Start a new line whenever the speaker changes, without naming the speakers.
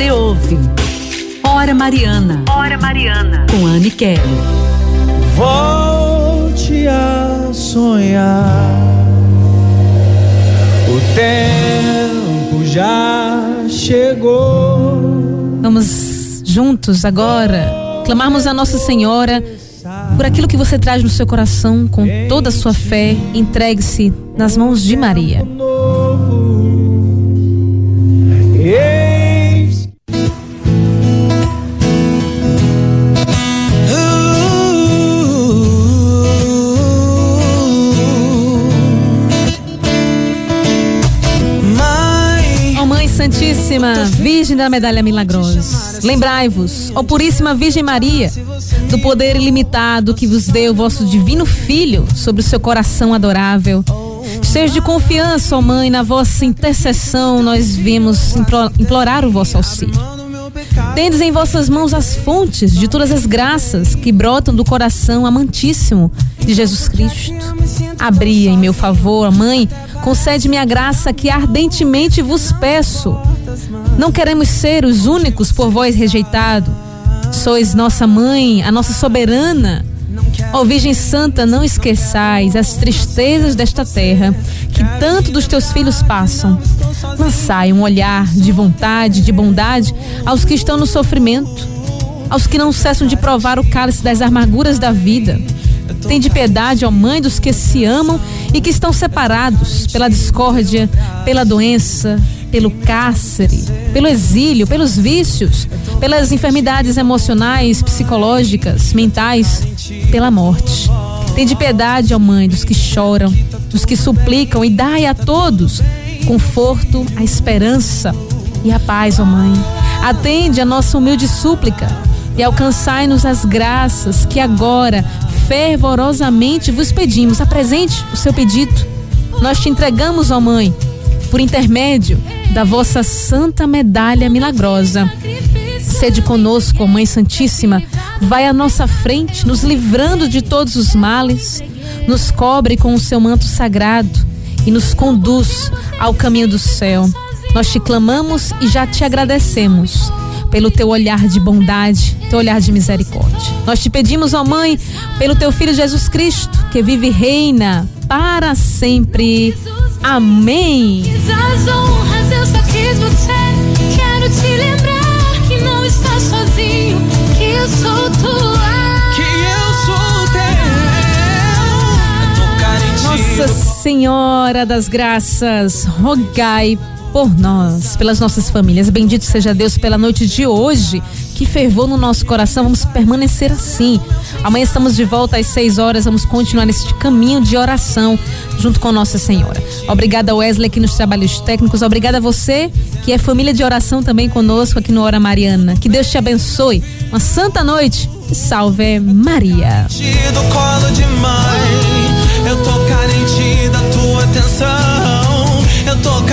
Você ouve Hora Mariana. Hora Mariana. Com Anne Kelly.
Volte a sonhar. O tempo já chegou.
Vamos juntos agora clamarmos a Nossa Senhora por aquilo que você traz no seu coração com toda a sua fé. Entregue-se nas mãos de Maria. Santíssima Virgem da Medalha Milagrosa, lembrai-vos, ó Puríssima Virgem Maria, do poder ilimitado que vos deu o vosso divino Filho sobre o seu coração adorável. Seja de confiança, ó Mãe, na vossa intercessão nós vimos implorar o vosso auxílio. Tendes em vossas mãos as fontes de todas as graças que brotam do coração amantíssimo de Jesus Cristo. Abri em meu favor, Mãe, concede-me a graça que ardentemente vos peço. Não queremos ser os únicos por vós rejeitado. Sois nossa mãe, a nossa soberana. Ó oh, Virgem Santa, não esqueçais as tristezas desta terra que tanto dos teus filhos passam. Lançai um olhar de vontade, de bondade aos que estão no sofrimento, aos que não cessam de provar o cálice das amarguras da vida. Tem de piedade, ó Mãe, dos que se amam e que estão separados pela discórdia, pela doença, pelo cárcere, pelo exílio, pelos vícios, pelas enfermidades emocionais, psicológicas, mentais, pela morte. Tem de piedade, ó Mãe, dos que choram, dos que suplicam e dai a todos conforto, a esperança e a paz, ó Mãe. Atende a nossa humilde súplica e alcançai-nos as graças que agora fervorosamente vos pedimos. Apresente o seu pedido. Nós te entregamos, ó Mãe, por intermédio da vossa santa medalha milagrosa. Sede conosco, ó Mãe Santíssima, vai à nossa frente, nos livrando de todos os males, nos cobre com o seu manto sagrado e nos conduz ao caminho do céu. Nós te clamamos e já te agradecemos pelo teu olhar de bondade, teu olhar de misericórdia. Nós te pedimos, ó Mãe, pelo teu filho Jesus Cristo, que vive e reina para sempre. Amém. As honras eu só quis você. Senhora das Graças, rogai por nós, pelas nossas famílias. Bendito seja Deus pela noite de hoje, que fervou no nosso coração. Vamos permanecer assim. Amanhã estamos de volta às 6 horas. Vamos continuar nesse caminho de oração junto com Nossa Senhora. Obrigada, Wesley, aqui nos trabalhos técnicos. Obrigada a você, que é família de oração também conosco aqui no Hora Mariana. Que Deus te abençoe. Uma santa noite. Salve Maria. Eu